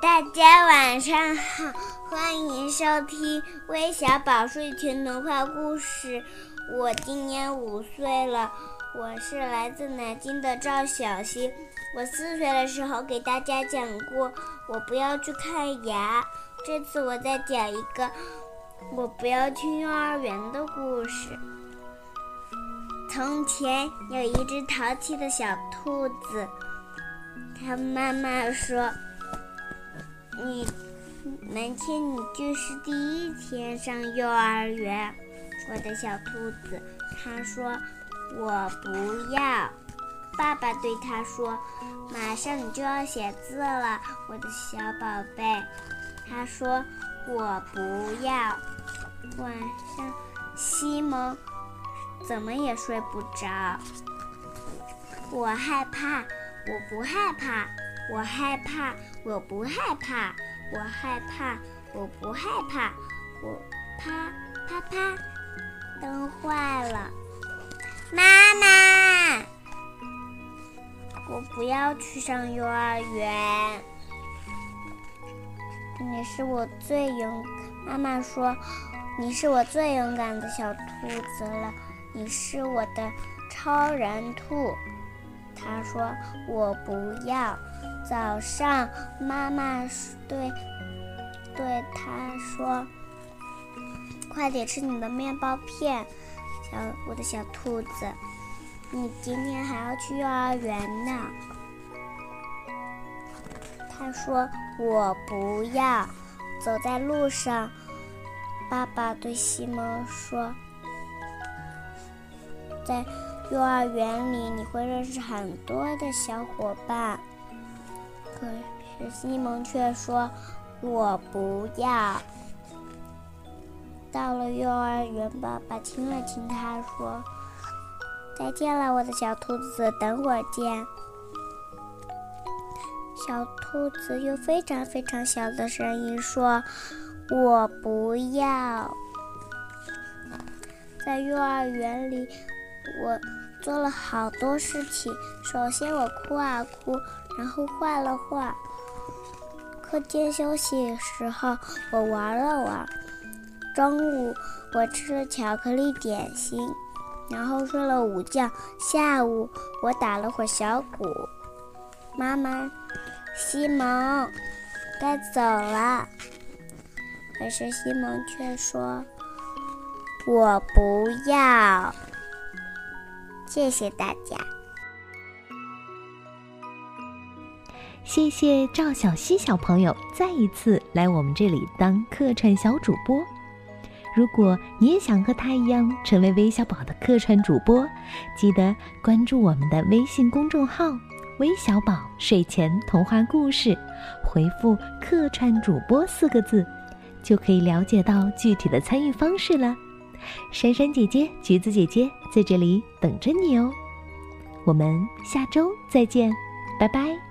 大家晚上好，欢迎收听微小宝睡前童话故事。我今年五岁了，我是来自南京的赵小希。我四岁的时候给大家讲过，我不要去看牙。这次我再讲一个，我不要去幼儿园的故事。从前有一只淘气的小兔子，它妈妈说：“你明天你就是第一天上幼儿园。”我的小兔子，他说：“我不要。”爸爸对他说：“马上你就要写字了，我的小宝贝。”他说：“我不要。”晚上，西蒙怎么也睡不着。我害怕，我不害怕，我害怕，我不害怕，我害怕，我不害怕，我啪啪啪，灯坏了，妈妈，我不要去上幼儿园。你是我最勇，妈妈说，你是我最勇敢的小兔子了，你是我的超人兔。他说我不要。早上，妈妈对对他说：“快点吃你的面包片，小我的小兔子，你今天还要去幼儿园呢。”他说：“我不要。”走在路上，爸爸对西蒙说：“在幼儿园里，你会认识很多的小伙伴。”可西蒙却说：“我不要。”到了幼儿园，爸爸亲了亲他，说：“再见了，我的小兔子，等会儿见。”小兔子用非常非常小的声音说：“我不要。”在幼儿园里，我做了好多事情。首先，我哭啊哭，然后画了画。课间休息时候，我玩了玩。中午，我吃了巧克力点心，然后睡了午觉。下午，我打了会小鼓。妈妈。西蒙，该走了。可是西蒙却说：“我不要。”谢谢大家。谢谢赵小溪小朋友再一次来我们这里当客串小主播。如果你也想和他一样成为微小宝的客串主播，记得关注我们的微信公众号。微小宝睡前童话故事，回复“客串主播”四个字，就可以了解到具体的参与方式了。珊珊姐姐、橘子姐姐在这里等着你哦。我们下周再见，拜拜。